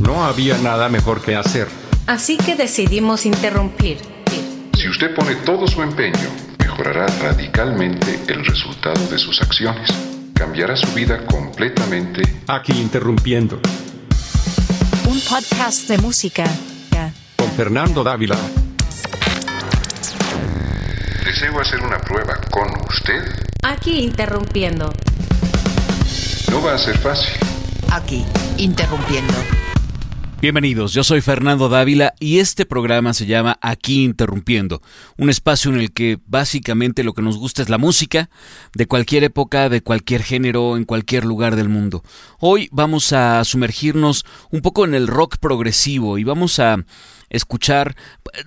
No había nada mejor que hacer. Así que decidimos interrumpir. Si usted pone todo su empeño, mejorará radicalmente el resultado de sus acciones. Cambiará su vida completamente. Aquí interrumpiendo. Un podcast de música. Con Fernando Dávila. Deseo hacer una prueba con usted. Aquí interrumpiendo. No va a ser fácil. Aquí, interrumpiendo. Bienvenidos, yo soy Fernando Dávila y este programa se llama Aquí Interrumpiendo, un espacio en el que básicamente lo que nos gusta es la música, de cualquier época, de cualquier género, en cualquier lugar del mundo. Hoy vamos a sumergirnos un poco en el rock progresivo y vamos a escuchar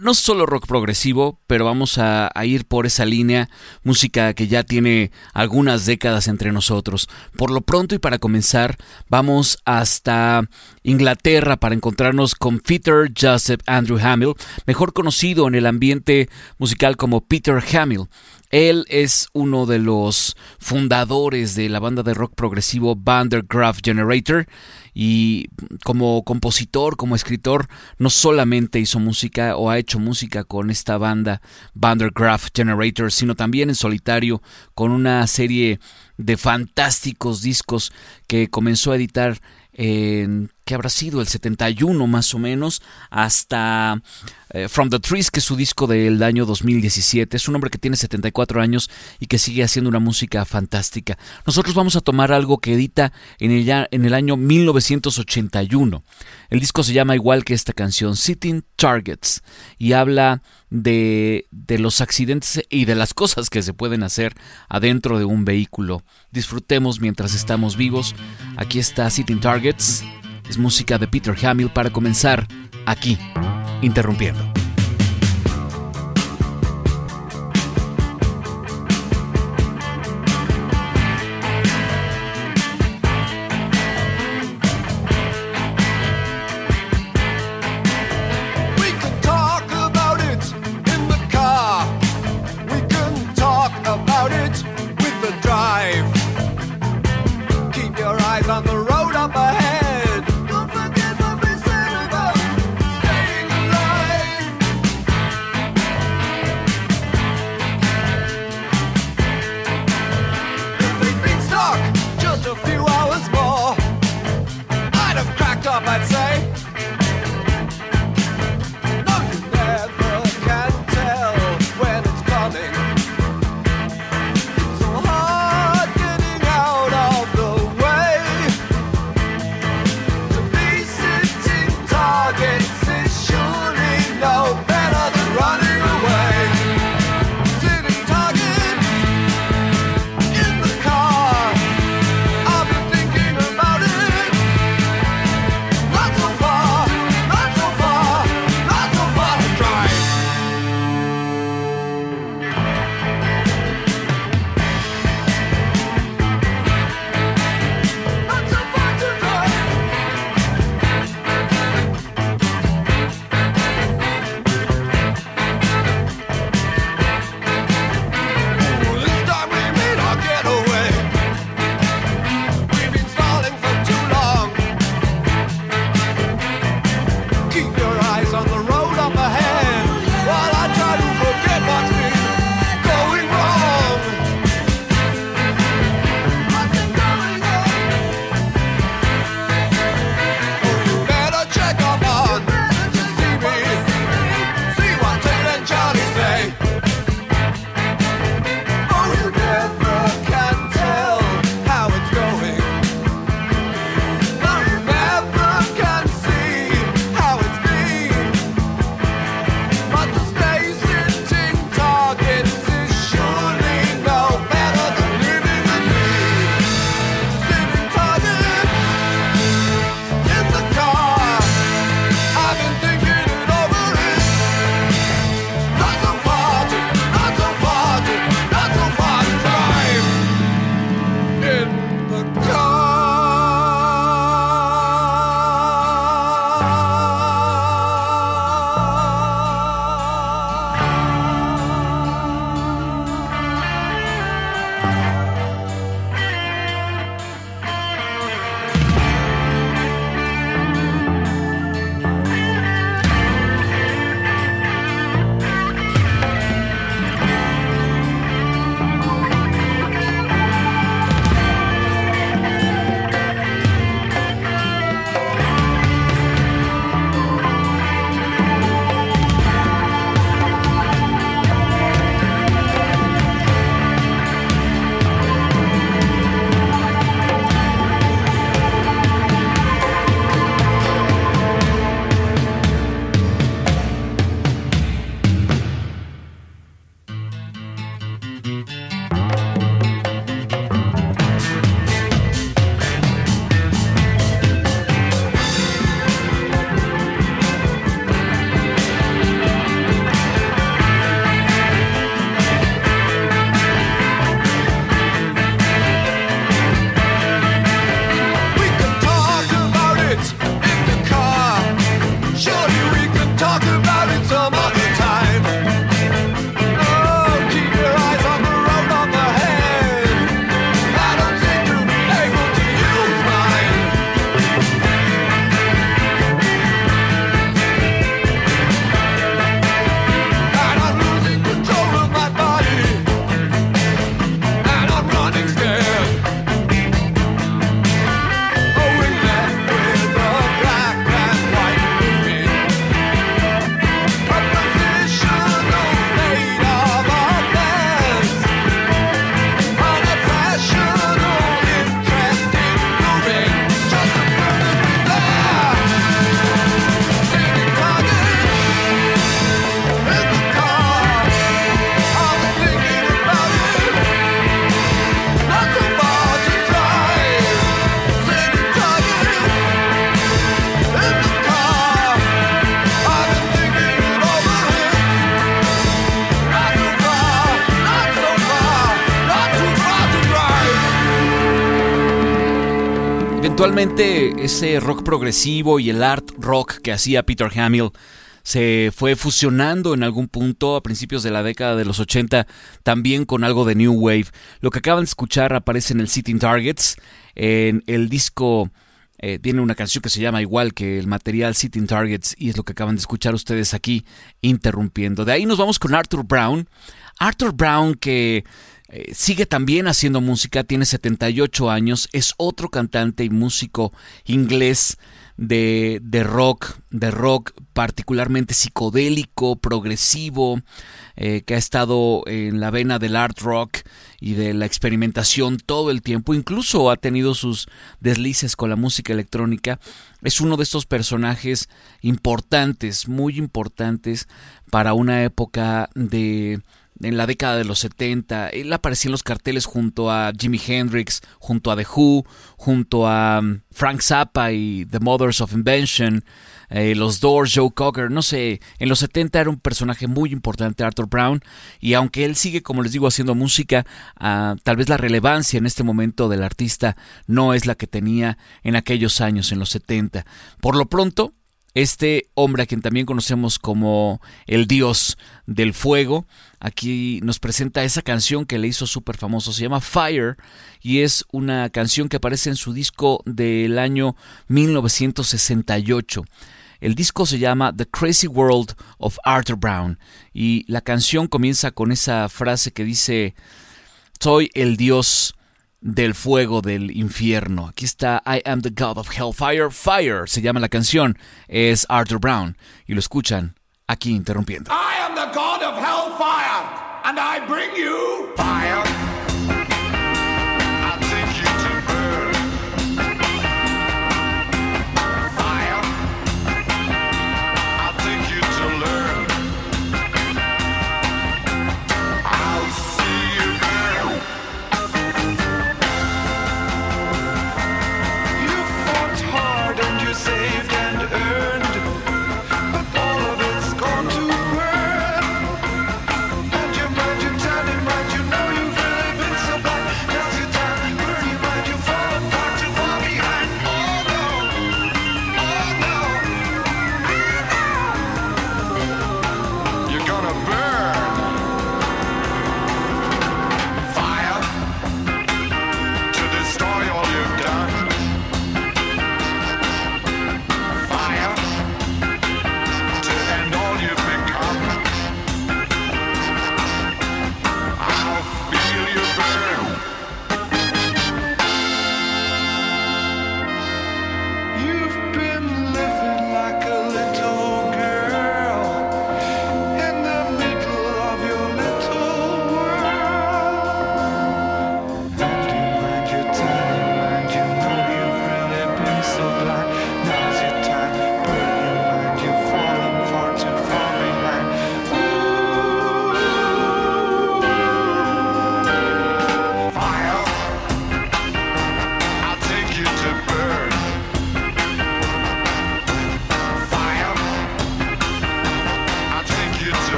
no solo rock progresivo, pero vamos a, ir por esa línea, música que ya tiene algunas décadas entre nosotros. Por lo pronto y para comenzar, vamos hasta Inglaterra para encontrarnos con Peter Joseph Andrew Hamill, mejor conocido en el ambiente musical como Peter Hamill. Él es uno de los fundadores de la banda de rock progresivo Vandergraaf Generator y como compositor, como escritor, no solamente hizo música o ha hecho música con esta banda Vandergraaf Generator, sino también en solitario con una serie de fantásticos discos que comenzó a editar en que habrá sido el 71 más o menos hasta eh, From the Trees que es su disco del año 2017 es un hombre que tiene 74 años y que sigue haciendo una música fantástica. Nosotros vamos a tomar algo que edita en el, en el año 1981 el disco se llama igual que esta canción Sitting Targets y habla de, de los accidentes y de las cosas que se pueden hacer adentro de un vehículo. Disfrutemos mientras estamos vivos. Aquí está Sitting Targets es música de Peter Hamill para comenzar aquí, interrumpiendo. Eventualmente ese rock progresivo y el art rock que hacía Peter Hamill se fue fusionando en algún punto a principios de la década de los 80 también con algo de New Wave. Lo que acaban de escuchar aparece en el Sitting Targets, en el disco eh, tiene una canción que se llama igual que el material Sitting Targets y es lo que acaban de escuchar ustedes aquí interrumpiendo. De ahí nos vamos con Arthur Brown. Arthur Brown que eh, sigue también haciendo música, tiene 78 años, es otro cantante y músico inglés de, de rock, de rock particularmente psicodélico, progresivo, eh, que ha estado en la vena del art rock y de la experimentación todo el tiempo, incluso ha tenido sus deslices con la música electrónica, es uno de estos personajes importantes, muy importantes para una época de en la década de los 70. Él aparecía en los carteles junto a Jimi Hendrix, junto a The Who, junto a um, Frank Zappa y The Mothers of Invention, eh, los Doors, Joe Cocker, no sé. En los 70 era un personaje muy importante, Arthur Brown, y aunque él sigue, como les digo, haciendo música, ah, tal vez la relevancia en este momento del artista no es la que tenía en aquellos años, en los 70. Por lo pronto, este hombre a quien también conocemos como el dios del fuego, aquí nos presenta esa canción que le hizo súper famoso, se llama Fire y es una canción que aparece en su disco del año 1968. El disco se llama The Crazy World of Arthur Brown y la canción comienza con esa frase que dice, soy el dios del fuego del infierno. Aquí está I am the God of Hellfire. Fire se llama la canción. Es Arthur Brown. Y lo escuchan aquí interrumpiendo. I am the God of Hellfire, and I bring you fire.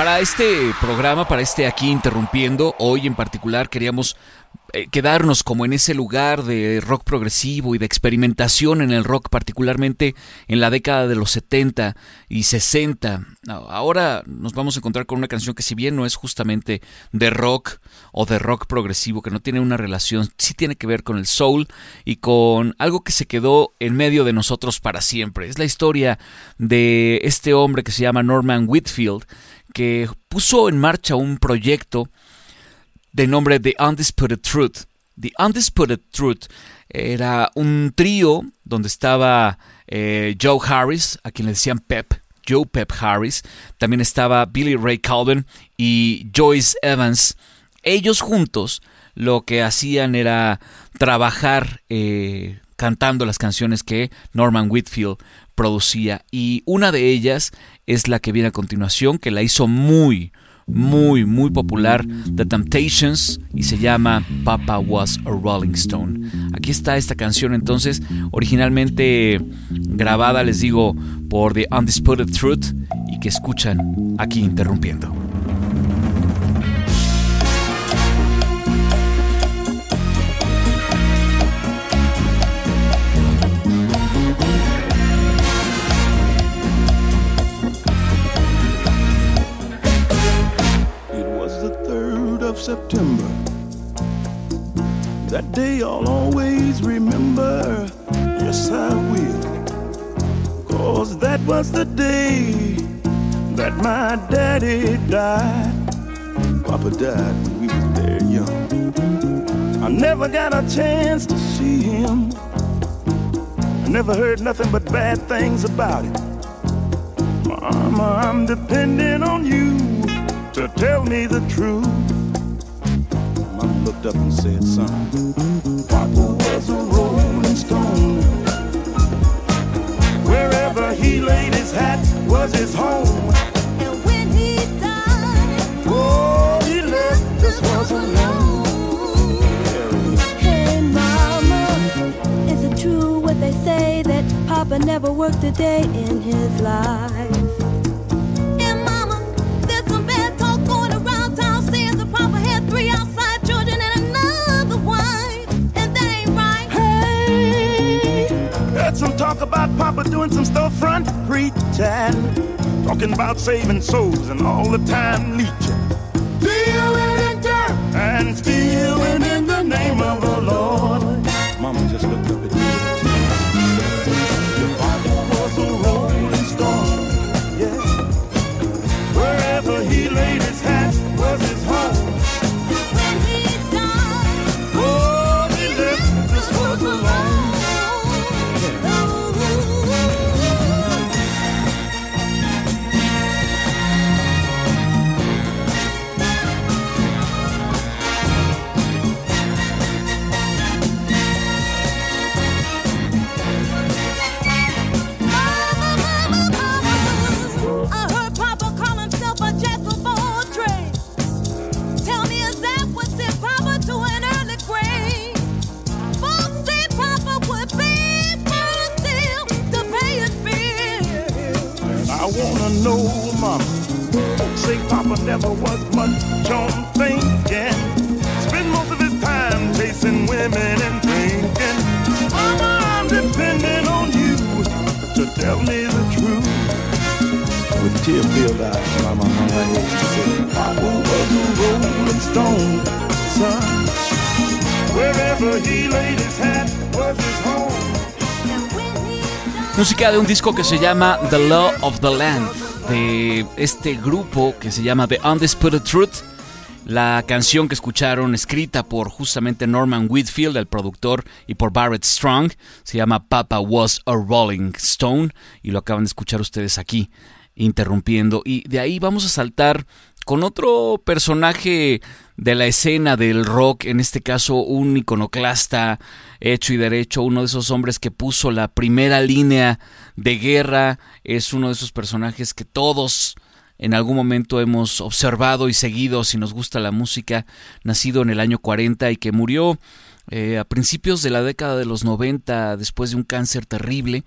Para este programa, para este aquí interrumpiendo, hoy en particular queríamos eh, quedarnos como en ese lugar de rock progresivo y de experimentación en el rock, particularmente en la década de los 70 y 60. Ahora nos vamos a encontrar con una canción que si bien no es justamente de rock o de rock progresivo, que no tiene una relación, sí tiene que ver con el soul y con algo que se quedó en medio de nosotros para siempre. Es la historia de este hombre que se llama Norman Whitfield, que puso en marcha un proyecto de nombre The Undisputed Truth. The Undisputed Truth era un trío donde estaba eh, Joe Harris, a quien le decían Pep, Joe Pep Harris, también estaba Billy Ray Calvin y Joyce Evans. Ellos juntos lo que hacían era trabajar eh, cantando las canciones que Norman Whitfield producía y una de ellas es la que viene a continuación que la hizo muy muy, muy popular, The Temptations, y se llama Papa Was a Rolling Stone. Aquí está esta canción entonces, originalmente grabada, les digo, por The Undisputed Truth, y que escuchan aquí interrumpiendo. That day I'll always remember. Yes, I will. Cause that was the day that my daddy died. Papa died when we was very young. I never got a chance to see him. I never heard nothing but bad things about it. Mama, I'm depending on you to tell me the truth looked up and said, son, Papa was a rolling stone. Wherever he laid his hat was his home. And when he died, oh, he left us was alone. Hey, mama, is it true what they say that Papa never worked a day in his life? Talk about Papa doing some storefront preaching. Talking about saving souls and all the time. Never was much on thinking. Spend most of his time chasing women and drinking. Mama, I'm depending on you to tell me the truth. With tear-filled eyes, Mama hung her head and said, Papa was a rolling stone, son. Wherever he laid his hat was his home. Música de un disco que se llama The Law of the Land, de este grupo que se llama The Undisputed Truth. La canción que escucharon, escrita por justamente Norman Whitfield, el productor, y por Barrett Strong, se llama Papa Was a Rolling Stone, y lo acaban de escuchar ustedes aquí, interrumpiendo. Y de ahí vamos a saltar con otro personaje de la escena del rock, en este caso un iconoclasta hecho y derecho, uno de esos hombres que puso la primera línea de guerra, es uno de esos personajes que todos en algún momento hemos observado y seguido si nos gusta la música, nacido en el año 40 y que murió eh, a principios de la década de los 90 después de un cáncer terrible.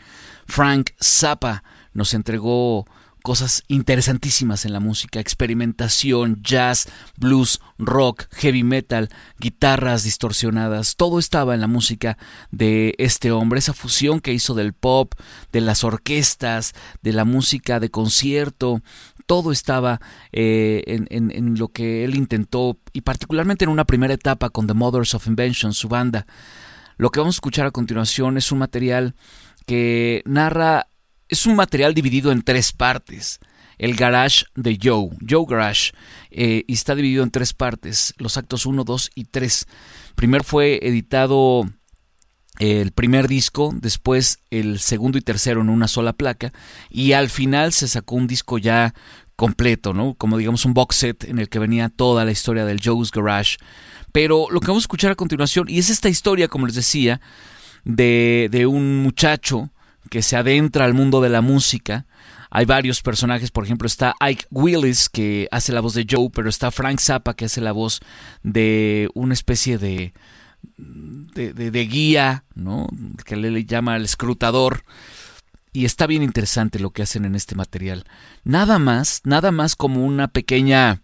Frank Zappa nos entregó cosas interesantísimas en la música, experimentación, jazz, blues, rock, heavy metal, guitarras distorsionadas, todo estaba en la música de este hombre, esa fusión que hizo del pop, de las orquestas, de la música de concierto, todo estaba eh, en, en, lo que él intentó, y particularmente en una primera etapa con The Mothers of Invention, su banda. Lo que vamos a escuchar a continuación es un material que narra, es un material dividido en tres partes. El garage de Joe, Joe Garage, eh, y está dividido en tres partes, los actos 1, 2 y 3. Primero fue editado el primer disco, después el segundo y tercero en una sola placa y al final se sacó un disco ya completo, ¿no? Como digamos un box set en el que venía toda la historia del Joe's Garage. Pero lo que vamos a escuchar a continuación, y es esta historia, como les decía, de, de un muchacho que se adentra al mundo de la música. Hay varios personajes, por ejemplo está Ike Willis que hace la voz de Joe, pero está Frank Zappa que hace la voz de una especie de, de, guía, ¿no? que le llama el escrutador. Y está bien interesante lo que hacen en este material. Nada más, nada más como una pequeña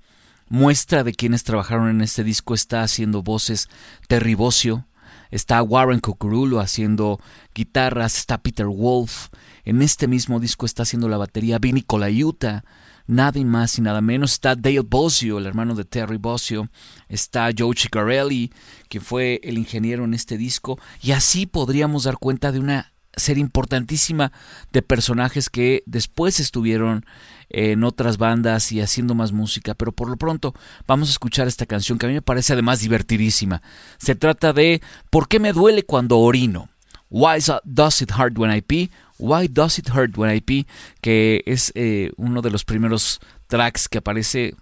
muestra de quienes trabajaron en este disco está haciendo voces Terry Bossio, está Warren Cocurulo haciendo guitarras, está Peter Wolf, en este mismo disco está haciendo la batería Vinny Colaiuta, nada más y nada menos. Está Dale Bosio, el hermano de Terry Bosio. Está Joe Ciccarelli, que fue el ingeniero en este disco. Y así podríamos dar cuenta de una serie importantísima de personajes que después estuvieron en otras bandas y haciendo más música, pero por lo pronto vamos a escuchar esta canción que a mí me parece además divertidísima. Se trata de ¿Por qué me duele cuando orino? Why does it hurt when I pee? Why Does It Hurt When I Pee, que es eh, uno de los primeros tracks que aparece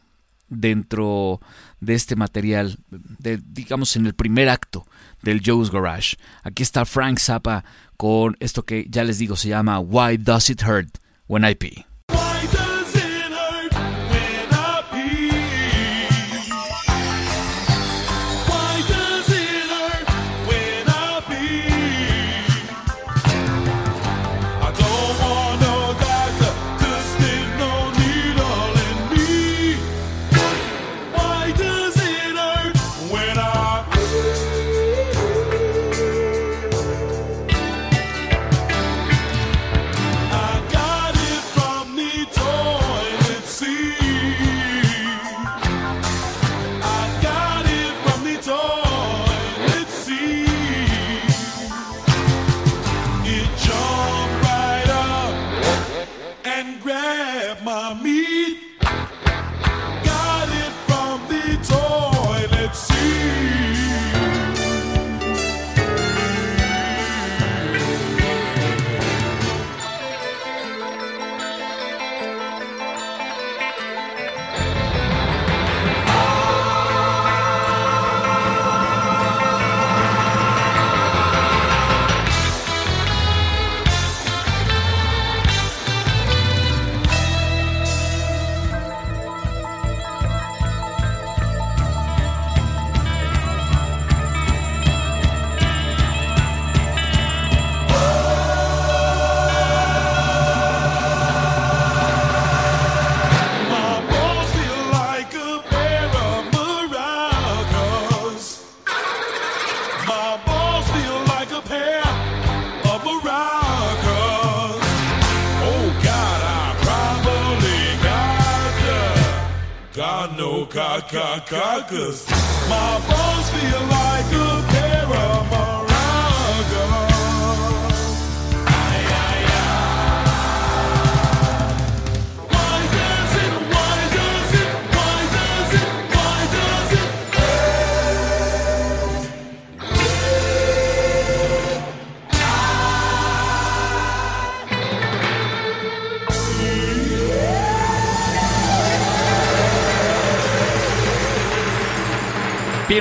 dentro de este material, digamos en el primer acto del Joe's Garage. Aquí está Frank Zappa con esto que ya les digo se llama Why Does It Hurt When I Pee.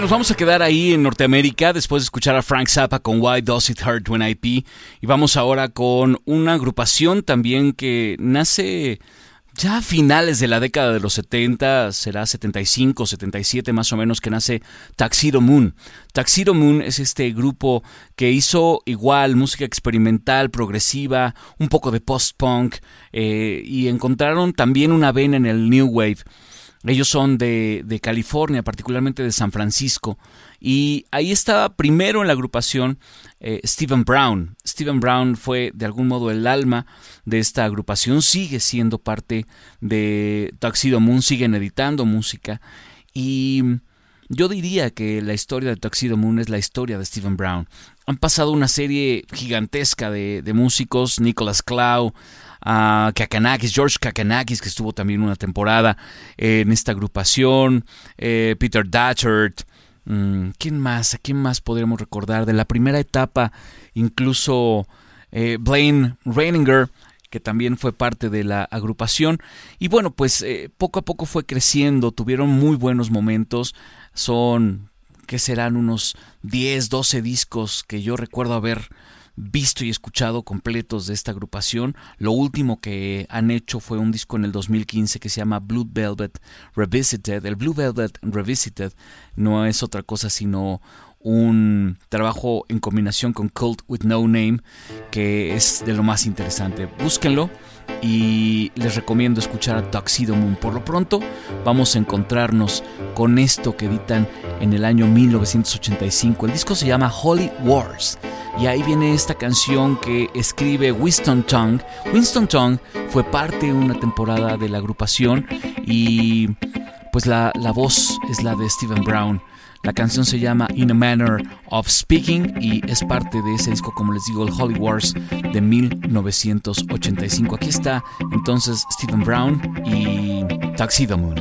Nos vamos a quedar ahí en Norteamérica después de escuchar a Frank Zappa con Why Does It Hurt When I Pee. Y vamos ahora con una agrupación también que nace ya a finales de la década de los 70, será 75, 77 más o menos, que nace Taxido Moon. Taxido Moon es este grupo que hizo igual música experimental, progresiva, un poco de post-punk, eh, y encontraron también una vena en el New Wave. Ellos son de, de, California, particularmente de San Francisco. Y ahí estaba primero en la agrupación eh, Stephen Brown. Stephen Brown fue de algún modo el alma de esta agrupación, sigue siendo parte de Tuxedo Moon, siguen editando música. Y yo diría que la historia de Tuxedo Moon es la historia de Stephen Brown. Han pasado una serie gigantesca de, de músicos, Nicholas Clow, a Kakanakis, George Kakanakis, que estuvo también una temporada en esta agrupación, eh, Peter Datchert, mm, ¿quién más? ¿A quién más podríamos recordar? De la primera etapa, incluso eh, Blaine Reininger, que también fue parte de la agrupación. Y bueno, pues eh, poco a poco fue creciendo, tuvieron muy buenos momentos, son, ¿qué serán? Unos 10, 12 discos que yo recuerdo haber visto y escuchado completos de esta agrupación. Lo último que han hecho fue un disco en el 2015 que se llama Blue Velvet Revisited. El Blue Velvet Revisited no es otra cosa sino un trabajo en combinación con Cult with No Name que es de lo más interesante. Búsquenlo y les recomiendo escuchar a Tuxedo Moon. Por lo pronto vamos a encontrarnos con esto que editan en el año 1985. El disco se llama Holy Wars y ahí viene esta canción que escribe Winston Tongue. Winston Tongue fue parte de una temporada de la agrupación y pues la, la voz es la de Stephen Brown. La canción se llama In a Manner of Speaking y es parte de ese disco, como les digo, el Holy Wars de 1985. Aquí está entonces Stephen Brown y Tuxedo Moon.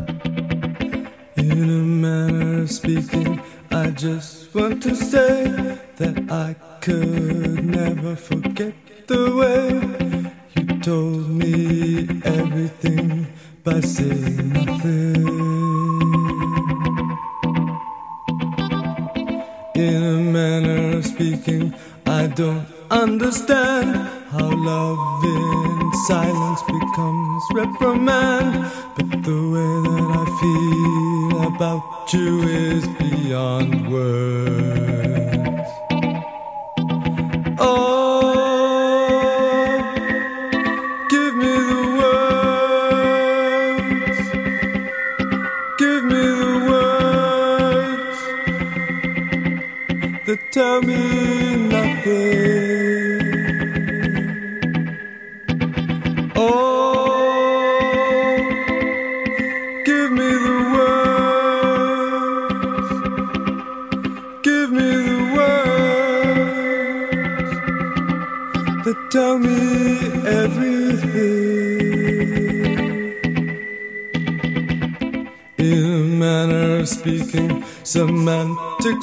You told me everything by saying nothing. Don't understand how love in silence becomes reprimand. But the way that I feel about you is beyond words.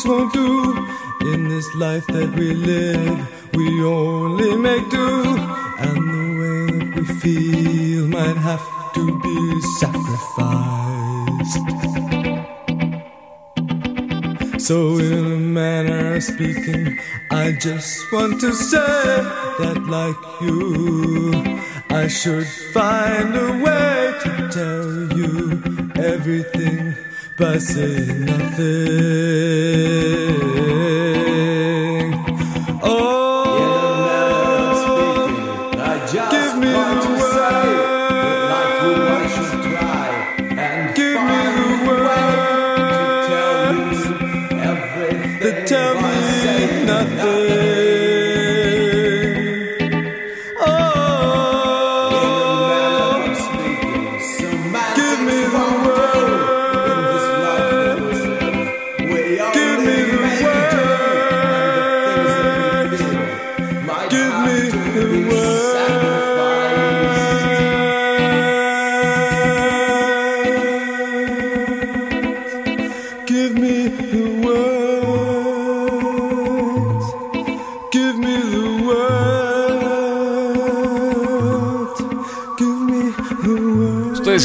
Semantics won't do. In this life that we live, we only make do. And the way that we feel might have to be sacrificed. So, in a manner of speaking, I just want to say that, like you, I should find a way to tell you everything by saying nothing.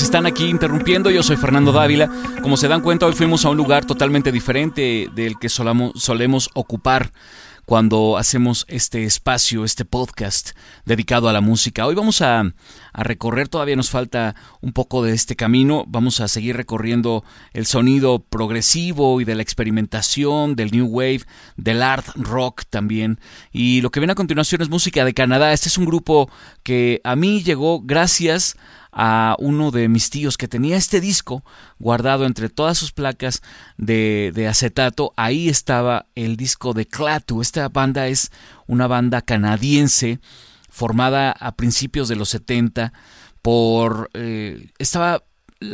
Están aquí interrumpiendo, yo soy Fernando Dávila. Como se dan cuenta, hoy fuimos a un lugar totalmente diferente del que solemos ocupar cuando hacemos este espacio, este podcast dedicado a la música. Hoy vamos a, recorrer, todavía nos falta un poco de este camino, vamos a seguir recorriendo el sonido progresivo y de la experimentación, del new wave, del art rock también. Y lo que viene a continuación es música de Canadá. Este es un grupo que a mí llegó gracias a uno de mis tíos que tenía este disco guardado entre todas sus placas de, acetato. Ahí estaba el disco de Clatu. Esta banda es una banda canadiense formada a principios de los 70 por... Eh, estaba...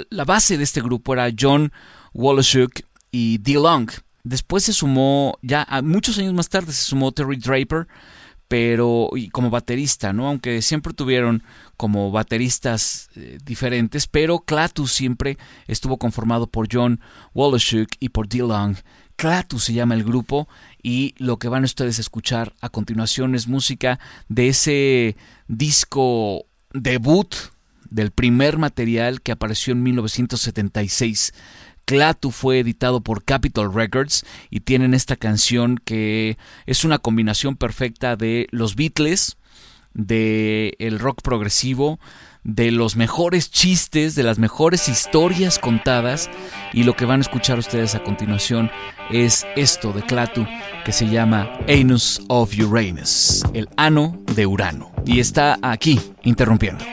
La base de este grupo era John Woloshuk y D. Long. Después se sumó, ya muchos años más tarde se sumó Terry Draper, pero y como baterista, ¿no? Aunque siempre tuvieron como bateristas eh, diferentes, pero Clatus siempre estuvo conformado por John Woloshuk y por D. Long. Clatus se llama el grupo y lo que van ustedes a escuchar a continuación es música de ese disco debut del primer material que apareció en 1976 Clatu fue editado por Capitol Records y tienen esta canción que es una combinación perfecta de los Beatles, de el rock progresivo, de los mejores chistes, de las mejores historias contadas y lo que van a escuchar ustedes a continuación es esto de Clatu que se llama Anus of Uranus, el ano de Urano y está aquí interrumpiendo.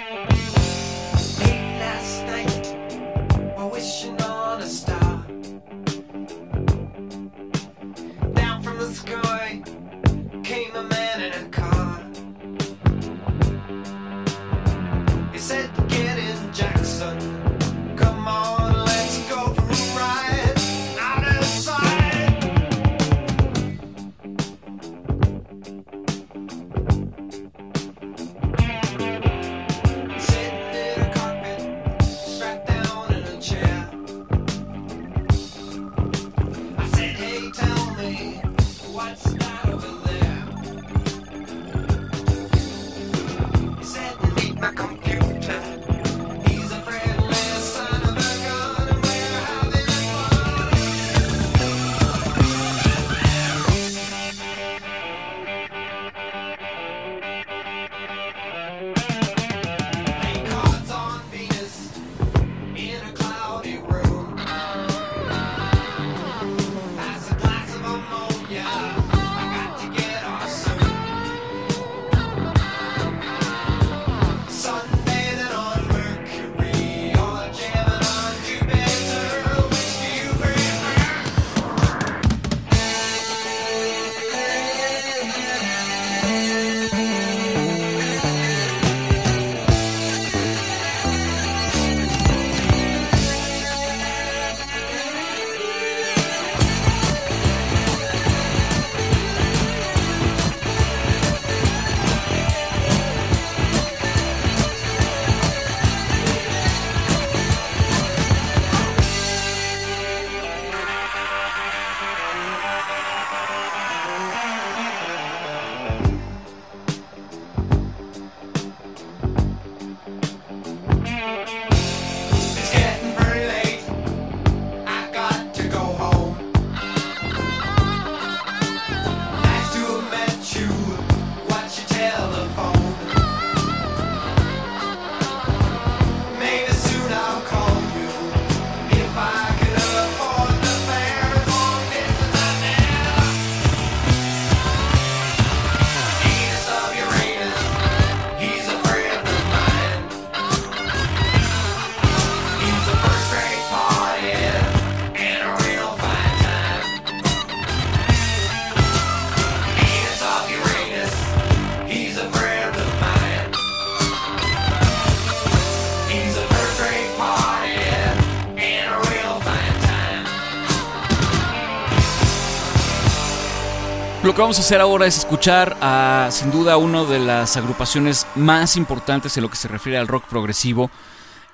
Lo que vamos a hacer ahora es escuchar a, sin duda, una de las agrupaciones más importantes en lo que se refiere al rock progresivo.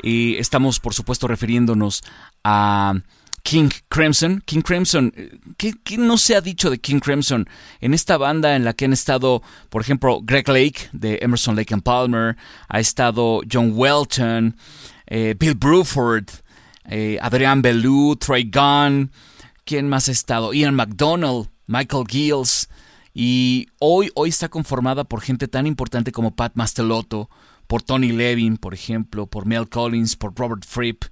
Y estamos, por supuesto, refiriéndonos a King Crimson. King Crimson, ¿qué, ¿qué, no se ha dicho de King Crimson? En esta banda en la que han estado, por ejemplo, Greg Lake de Emerson Lake and Palmer, ha estado John Welton, eh, Bill Bruford, eh, Adrian Belew, Trey Gunn, ¿quién más ha estado? Ian McDonald. Michael Gills Y hoy, hoy está conformada por gente tan importante como Pat Mastelotto, por Tony Levin, por ejemplo, por Mel Collins, por Robert Fripp,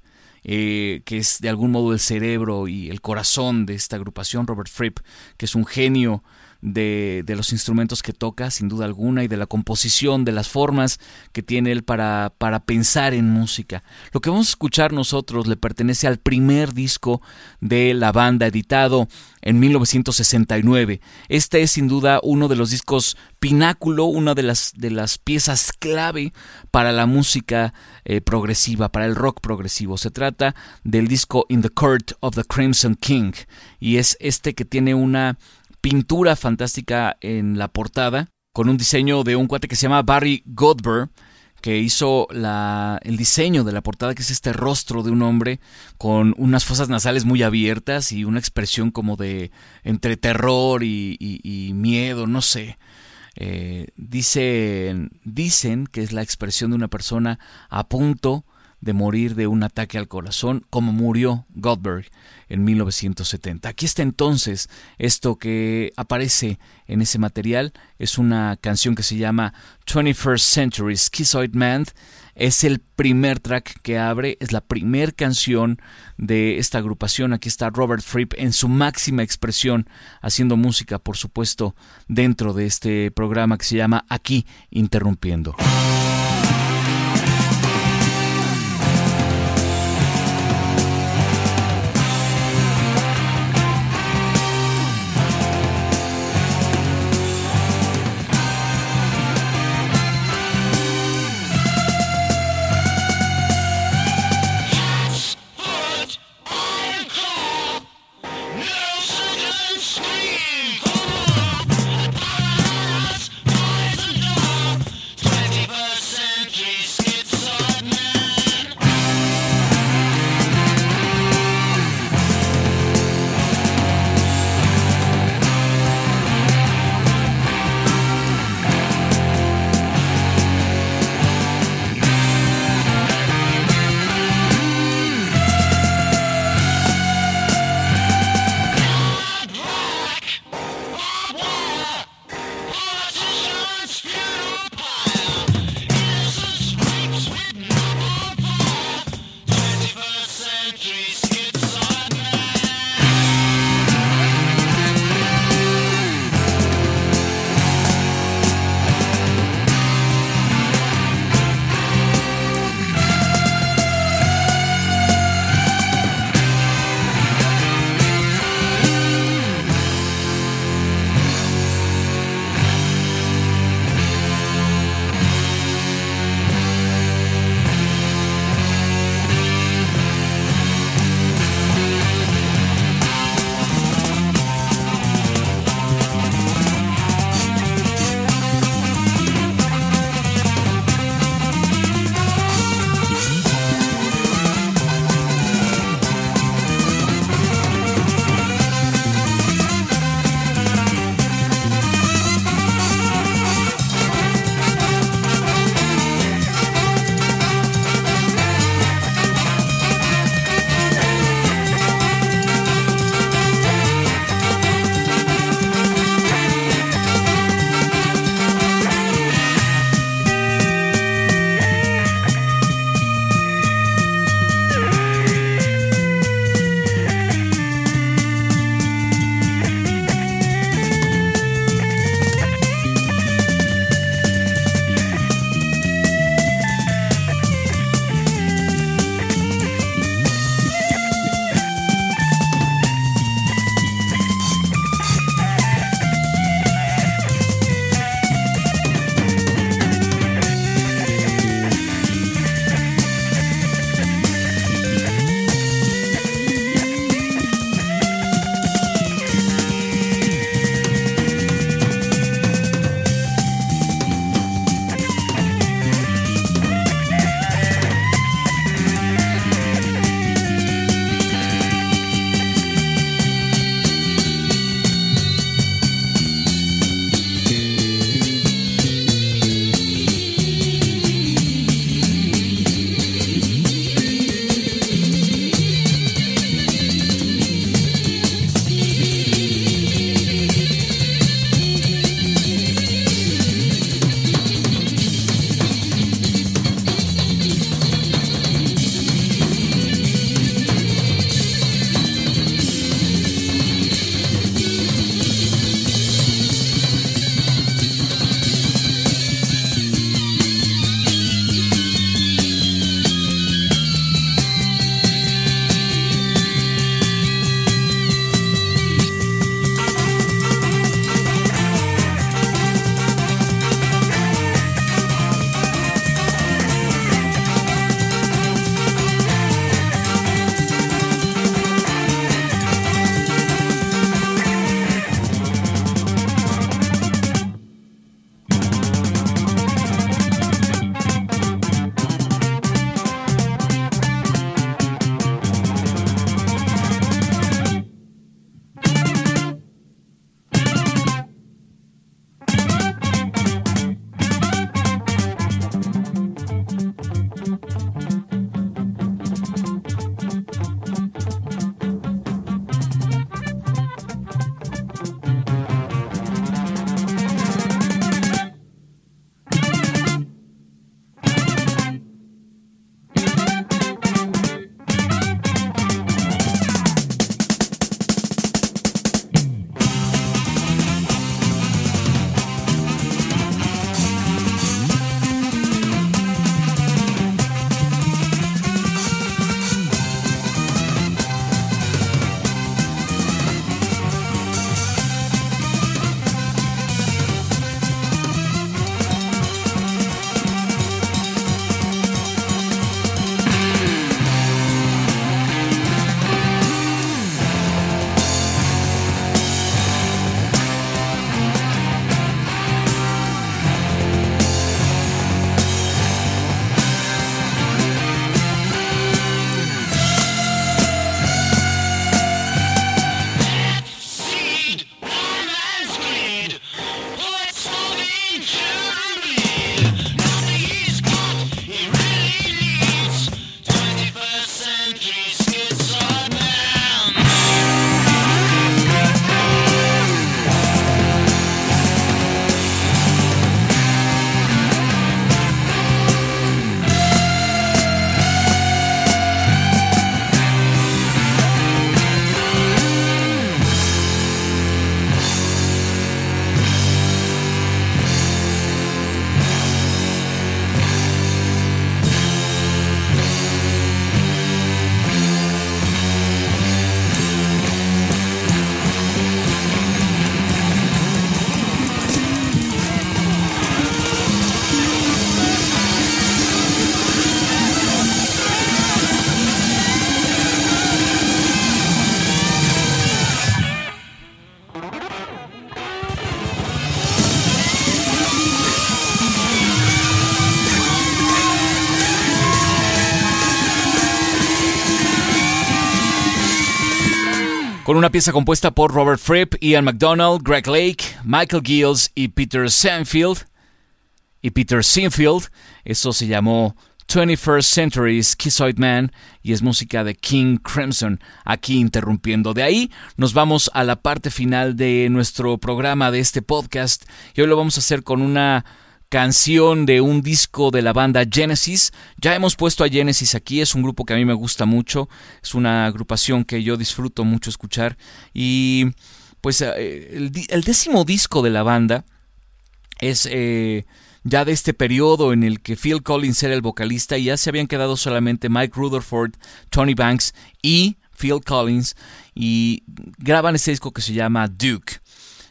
eh, que es de algún modo el cerebro y el corazón de esta agrupación, Robert Fripp, que es un genio de, de, los instrumentos que toca, sin duda alguna, y de la composición, de las formas que tiene él para, para pensar en música. Lo que vamos a escuchar nosotros le pertenece al primer disco de la banda, editado en 1969. Este es sin duda uno de los discos pináculo, una de las, de las piezas clave para la música eh, progresiva, para el rock progresivo. Se trata del disco In the Court of the Crimson King, y es este que tiene una pintura fantástica en la portada, con un diseño de un cuate que se llama Barry Godber, que hizo la, el diseño de la portada, que es este rostro de un hombre con unas fosas nasales muy abiertas y una expresión como de entre terror y, miedo, no sé. Eh, dicen, dicen que es la expresión de una persona a punto de morir de un ataque al corazón, como murió Goldberg en 1970. Aquí está entonces esto que aparece en ese material. Es una canción que se llama 21st Century Schizoid Man. Es el primer track que abre, es la primera canción de esta agrupación. Aquí está Robert Fripp en su máxima expresión, haciendo música, por supuesto, dentro de este programa que se llama Aquí Interrumpiendo. Con una pieza compuesta por Robert Fripp, Ian McDonald, Greg Lake, Michael Gills y Peter Sanfield. Y Peter Sinfield, eso se llamó 21st Century Schizoid Man y es música de King Crimson, aquí interrumpiendo. De ahí nos vamos a la parte final de nuestro programa de este podcast y hoy lo vamos a hacer con una canción de un disco de la banda Genesis. Ya hemos puesto a Genesis aquí, es un grupo que a mí me gusta mucho, es una agrupación que yo disfruto mucho escuchar y pues eh, el, décimo disco de la banda es... Eh, ya de este periodo en el que Phil Collins era el vocalista y ya se habían quedado solamente Mike Rutherford, Tony Banks y Phil Collins y graban este disco que se llama Duke.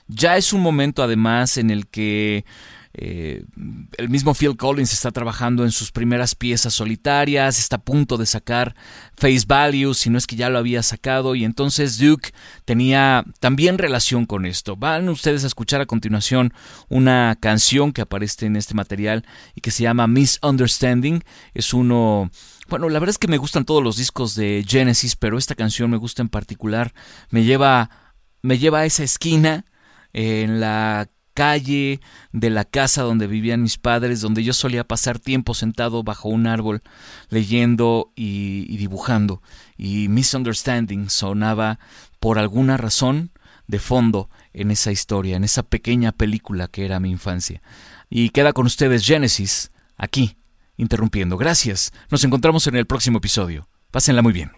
Ya es un momento además en el que eh, el mismo Phil Collins está trabajando en sus primeras piezas solitarias, está a punto de sacar Face Value, si no es que ya lo había sacado, y entonces Duke tenía también relación con esto. Van ustedes a escuchar a continuación una canción que aparece en este material y que se llama Misunderstanding. Es uno bueno, la verdad es que me gustan todos los discos de Genesis, pero esta canción me gusta en particular. Me lleva, me lleva a esa esquina en la calle de la casa donde vivían mis padres, donde yo solía pasar tiempo sentado bajo un árbol leyendo y, dibujando. Y Misunderstanding sonaba por alguna razón de fondo en esa historia, en esa pequeña película que era mi infancia. Y queda con ustedes Genesis, aquí, interrumpiendo. Gracias. Nos encontramos en el próximo episodio. Pásenla muy bien.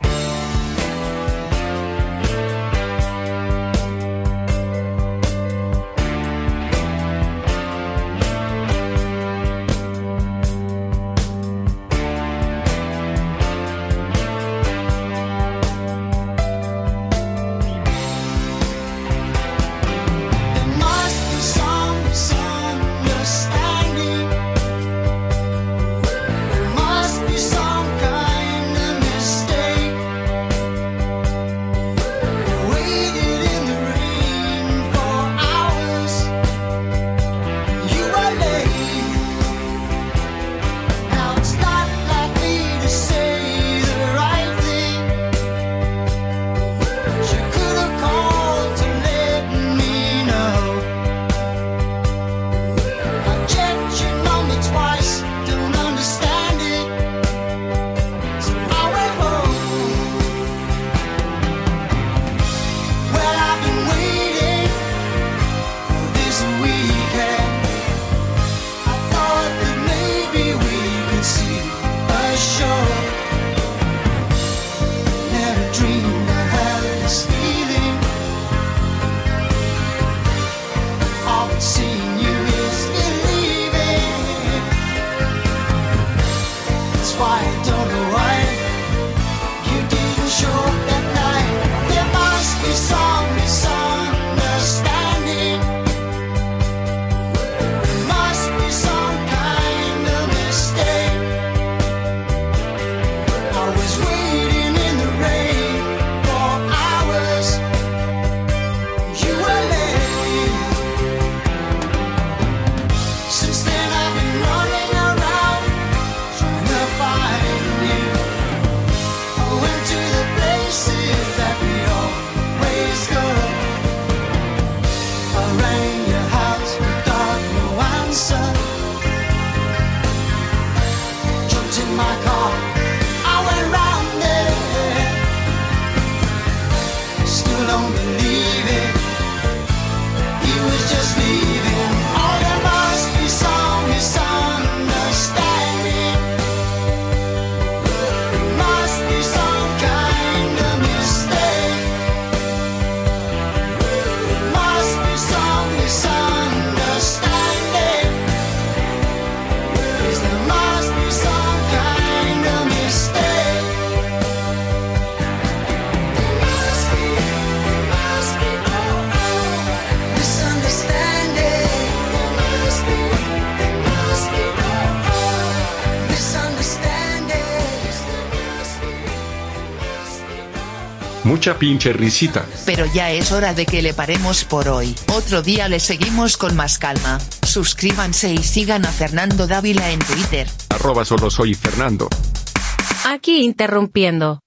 Pinche risita. Pero ya es hora de que le paremos por hoy. Otro día le seguimos con más calma. Suscríbanse y sigan a Fernando Dávila en Twitter. Arroba solo soy Fernando. Aquí interrumpiendo.